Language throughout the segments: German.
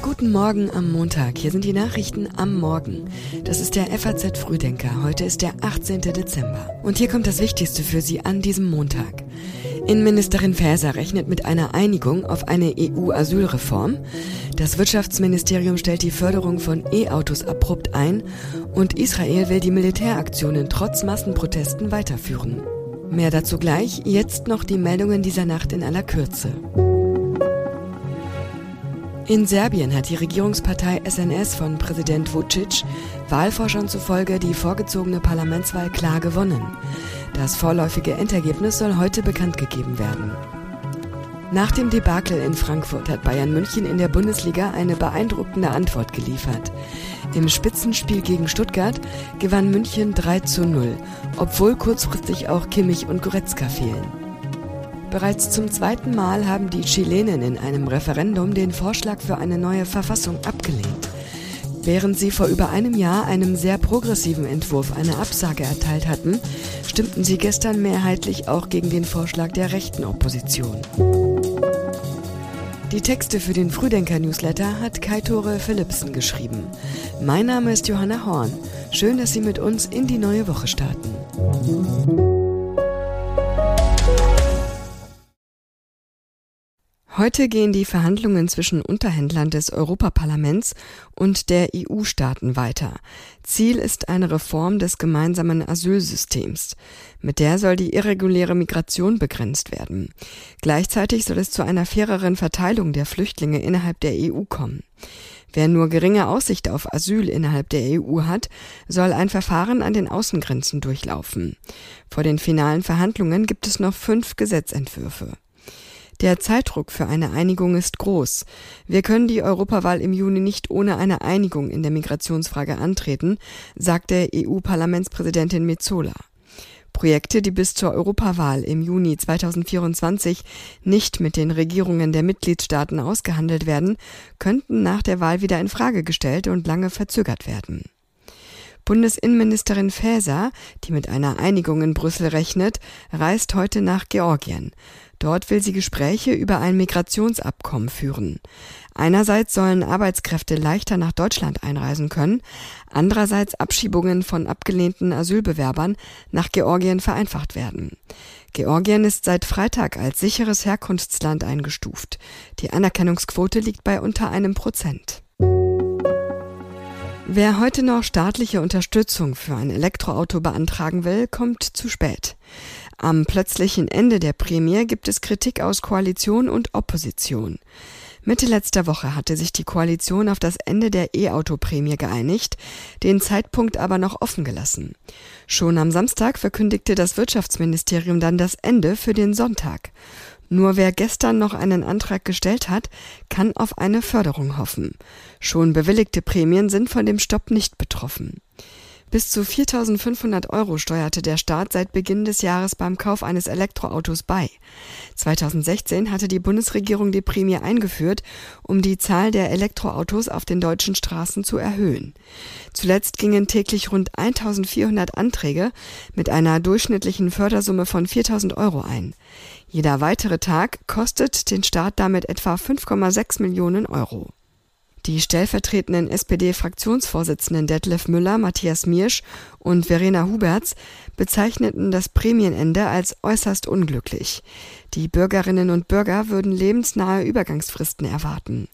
Guten Morgen am Montag. Hier sind die Nachrichten am Morgen. Das ist der FAZ Frühdenker. Heute ist der 18. Dezember. Und hier kommt das Wichtigste für Sie an diesem Montag. Innenministerin Faeser rechnet mit einer Einigung auf eine EU-Asylreform. Das Wirtschaftsministerium stellt die Förderung von E-Autos abrupt ein und Israel will die Militäraktionen trotz Massenprotesten weiterführen. Mehr dazu gleich, jetzt noch die Meldungen dieser Nacht in aller Kürze. In Serbien hat die Regierungspartei SNS von Präsident Vucic Wahlforschern zufolge die vorgezogene Parlamentswahl klar gewonnen. Das vorläufige Endergebnis soll heute bekannt gegeben werden. Nach dem Debakel in Frankfurt hat Bayern München in der Bundesliga eine beeindruckende Antwort geliefert. Im Spitzenspiel gegen Stuttgart gewann München 3 zu 0, obwohl kurzfristig auch Kimmich und Goretzka fehlen. Bereits zum zweiten Mal haben die Chilenen in einem Referendum den Vorschlag für eine neue Verfassung abgelehnt. Während sie vor über einem Jahr einem sehr progressiven Entwurf eine Absage erteilt hatten, stimmten sie gestern mehrheitlich auch gegen den Vorschlag der rechten Opposition. Die Texte für den Frühdenker-Newsletter hat Kai-Tore Philipsen geschrieben. Mein Name ist Johanna Horn. Schön, dass Sie mit uns in die neue Woche starten. Heute gehen die Verhandlungen zwischen Unterhändlern des Europaparlaments und der EU-Staaten weiter. Ziel ist eine Reform des gemeinsamen Asylsystems. Mit der soll die irreguläre Migration begrenzt werden. Gleichzeitig soll es zu einer faireren Verteilung der Flüchtlinge innerhalb der EU kommen. Wer nur geringe Aussicht auf Asyl innerhalb der EU hat, soll ein Verfahren an den Außengrenzen durchlaufen. Vor den finalen Verhandlungen gibt es noch fünf Gesetzentwürfe. Der Zeitdruck für eine Einigung ist groß. Wir können die Europawahl im Juni nicht ohne eine Einigung in der Migrationsfrage antreten, sagte EU-Parlamentspräsidentin Metzola. Projekte, die bis zur Europawahl im Juni 2024 nicht mit den Regierungen der Mitgliedstaaten ausgehandelt werden, könnten nach der Wahl wieder in Frage gestellt und lange verzögert werden. Bundesinnenministerin Faeser, die mit einer Einigung in Brüssel rechnet, reist heute nach Georgien. Dort will sie Gespräche über ein Migrationsabkommen führen. Einerseits sollen Arbeitskräfte leichter nach Deutschland einreisen können, andererseits Abschiebungen von abgelehnten Asylbewerbern nach Georgien vereinfacht werden. Georgien ist seit Freitag als sicheres Herkunftsland eingestuft. Die Anerkennungsquote liegt bei unter einem Prozent. Wer heute noch staatliche Unterstützung für ein Elektroauto beantragen will, kommt zu spät. Am plötzlichen Ende der Prämie gibt es Kritik aus Koalition und Opposition. Mitte letzter Woche hatte sich die Koalition auf das Ende der E-Auto-Prämie geeinigt, den Zeitpunkt aber noch offen gelassen. Schon am Samstag verkündigte das Wirtschaftsministerium dann das Ende für den Sonntag. Nur wer gestern noch einen Antrag gestellt hat, kann auf eine Förderung hoffen. Schon bewilligte Prämien sind von dem Stopp nicht betroffen. Bis zu 4.500 Euro steuerte der Staat seit Beginn des Jahres beim Kauf eines Elektroautos bei. 2016 hatte die Bundesregierung die Prämie eingeführt, um die Zahl der Elektroautos auf den deutschen Straßen zu erhöhen. Zuletzt gingen täglich rund 1.400 Anträge mit einer durchschnittlichen Fördersumme von 4.000 Euro ein. Jeder weitere Tag kostet den Staat damit etwa 5,6 Millionen Euro. Die stellvertretenden SPD-Fraktionsvorsitzenden Detlef Müller, Matthias Miersch und Verena Huberts bezeichneten das Prämienende als äußerst unglücklich. Die Bürgerinnen und Bürger würden lebensnahe Übergangsfristen erwarten.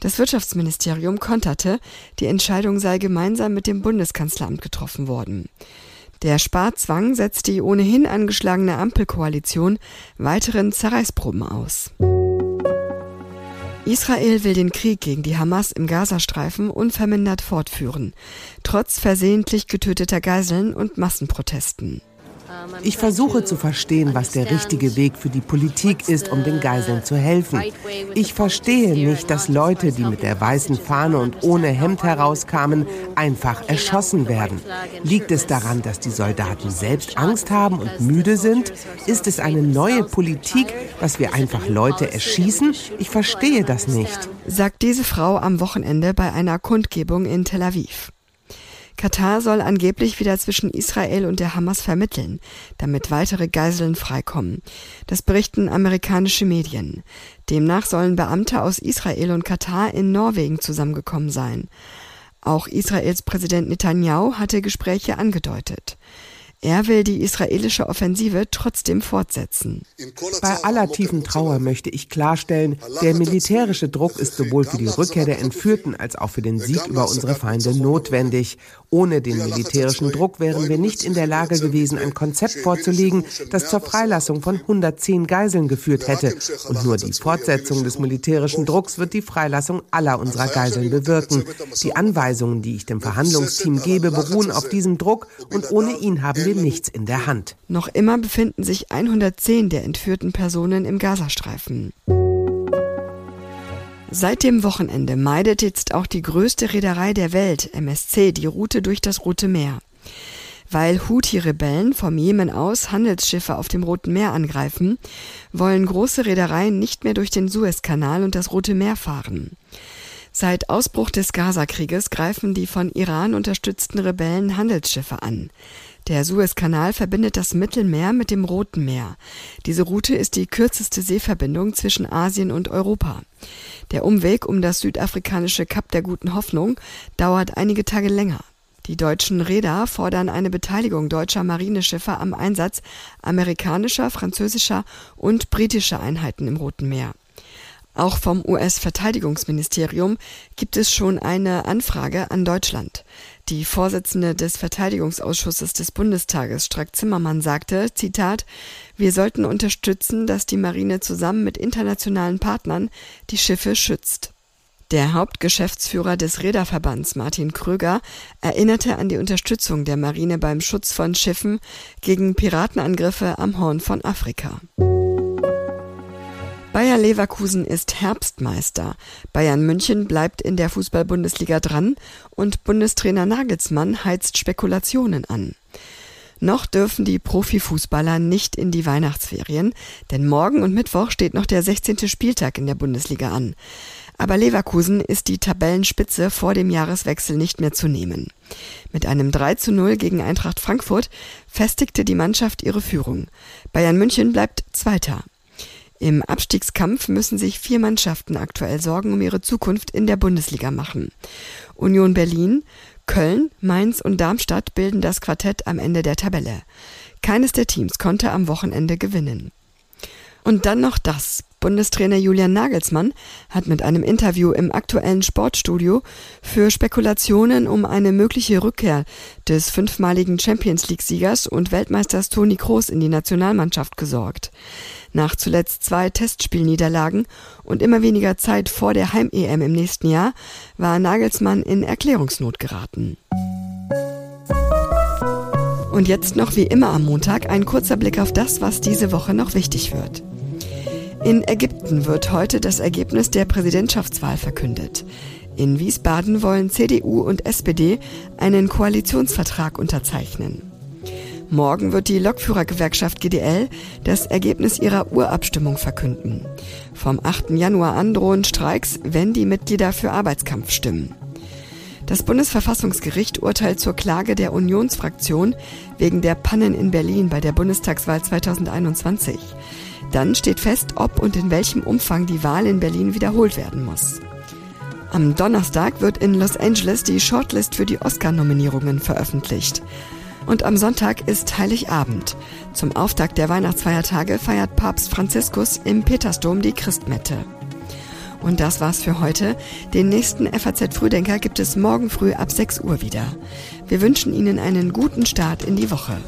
Das Wirtschaftsministerium konterte, die Entscheidung sei gemeinsam mit dem Bundeskanzleramt getroffen worden. Der Sparzwang setzt die ohnehin angeschlagene Ampelkoalition weiteren Zerreißproben aus. Israel will den Krieg gegen die Hamas im Gazastreifen unvermindert fortführen, trotz versehentlich getöteter Geiseln und Massenprotesten. Ich versuche zu verstehen, was der richtige Weg für die Politik ist, um den Geiseln zu helfen. Ich verstehe nicht, dass Leute, die mit der weißen Fahne und ohne Hemd herauskamen, einfach erschossen werden. Liegt es daran, dass die Soldaten selbst Angst haben und müde sind? Ist es eine neue Politik, dass wir einfach Leute erschießen? Ich verstehe das nicht, sagt diese Frau am Wochenende bei einer Kundgebung in Tel Aviv. Katar soll angeblich wieder zwischen Israel und der Hamas vermitteln, damit weitere Geiseln freikommen. Das berichten amerikanische Medien. Demnach sollen Beamte aus Israel und Katar in Norwegen zusammengekommen sein. Auch Israels Präsident Netanyahu hatte Gespräche angedeutet. Er will die israelische Offensive trotzdem fortsetzen. Bei aller tiefen Trauer möchte ich klarstellen, der militärische Druck ist sowohl für die Rückkehr der Entführten als auch für den Sieg über unsere Feinde notwendig. Ohne den militärischen Druck wären wir nicht in der Lage gewesen, ein Konzept vorzulegen, das zur Freilassung von 110 Geiseln geführt hätte. Und nur die Fortsetzung des militärischen Drucks wird die Freilassung aller unserer Geiseln bewirken. Die Anweisungen, die ich dem Verhandlungsteam gebe, beruhen auf diesem Druck und ohne ihn haben wir nichts in der Hand. Noch immer befinden sich 110 der entführten Personen im Gazastreifen. Seit dem Wochenende meidet jetzt auch die größte Reederei der Welt, MSC, die Route durch das Rote Meer. Weil Houthi-Rebellen vom Jemen aus Handelsschiffe auf dem Roten Meer angreifen, wollen große Reedereien nicht mehr durch den Suezkanal und das Rote Meer fahren. Seit Ausbruch des Gazakrieges greifen die von Iran unterstützten Rebellen Handelsschiffe an. Der Suezkanal verbindet das Mittelmeer mit dem Roten Meer. Diese Route ist die kürzeste Seeverbindung zwischen Asien und Europa. Der Umweg um das südafrikanische Kap der Guten Hoffnung dauert einige Tage länger. Die deutschen Räder fordern eine Beteiligung deutscher Marineschiffe am Einsatz amerikanischer, französischer und britischer Einheiten im Roten Meer. Auch vom US-Verteidigungsministerium gibt es schon eine Anfrage an Deutschland. Die Vorsitzende des Verteidigungsausschusses des Bundestages, Strack-Zimmermann, sagte, Zitat, wir sollten unterstützen, dass die Marine zusammen mit internationalen Partnern die Schiffe schützt. Der Hauptgeschäftsführer des Räderverbands Martin Kröger erinnerte an die Unterstützung der Marine beim Schutz von Schiffen gegen Piratenangriffe am Horn von Afrika. Bayer Leverkusen ist Herbstmeister. Bayern München bleibt in der Fußball-Bundesliga dran und Bundestrainer Nagelsmann heizt Spekulationen an. Noch dürfen die Profifußballer nicht in die Weihnachtsferien, denn morgen und Mittwoch steht noch der 16. Spieltag in der Bundesliga an. Aber Leverkusen ist die Tabellenspitze vor dem Jahreswechsel nicht mehr zu nehmen. Mit einem 3 zu 0 gegen Eintracht Frankfurt festigte die Mannschaft ihre Führung. Bayern München bleibt Zweiter. Im Abstiegskampf müssen sich vier Mannschaften aktuell Sorgen um ihre Zukunft in der Bundesliga machen. Union Berlin, Köln, Mainz und Darmstadt bilden das Quartett am Ende der Tabelle. Keines der Teams konnte am Wochenende gewinnen. Und dann noch das. Bundestrainer Julian Nagelsmann hat mit einem Interview im aktuellen Sportstudio für Spekulationen um eine mögliche Rückkehr des fünfmaligen Champions League-Siegers und Weltmeisters Toni Kroos in die Nationalmannschaft gesorgt. Nach zuletzt zwei Testspielniederlagen und immer weniger Zeit vor der Heim-EM im nächsten Jahr war Nagelsmann in Erklärungsnot geraten. Und jetzt noch wie immer am Montag ein kurzer Blick auf das, was diese Woche noch wichtig wird. In Ägypten wird heute das Ergebnis der Präsidentschaftswahl verkündet. In Wiesbaden wollen CDU und SPD einen Koalitionsvertrag unterzeichnen. Morgen wird die Lokführergewerkschaft GDL das Ergebnis ihrer Urabstimmung verkünden. Vom 8. Januar an drohen Streiks, wenn die Mitglieder für Arbeitskampf stimmen. Das Bundesverfassungsgericht urteilt zur Klage der Unionsfraktion wegen der Pannen in Berlin bei der Bundestagswahl 2021. Dann steht fest, ob und in welchem Umfang die Wahl in Berlin wiederholt werden muss. Am Donnerstag wird in Los Angeles die Shortlist für die Oscar-Nominierungen veröffentlicht. Und am Sonntag ist Heiligabend. Zum Auftakt der Weihnachtsfeiertage feiert Papst Franziskus im Petersdom die Christmette. Und das war's für heute. Den nächsten FAZ Frühdenker gibt es morgen früh ab 6 Uhr wieder. Wir wünschen Ihnen einen guten Start in die Woche.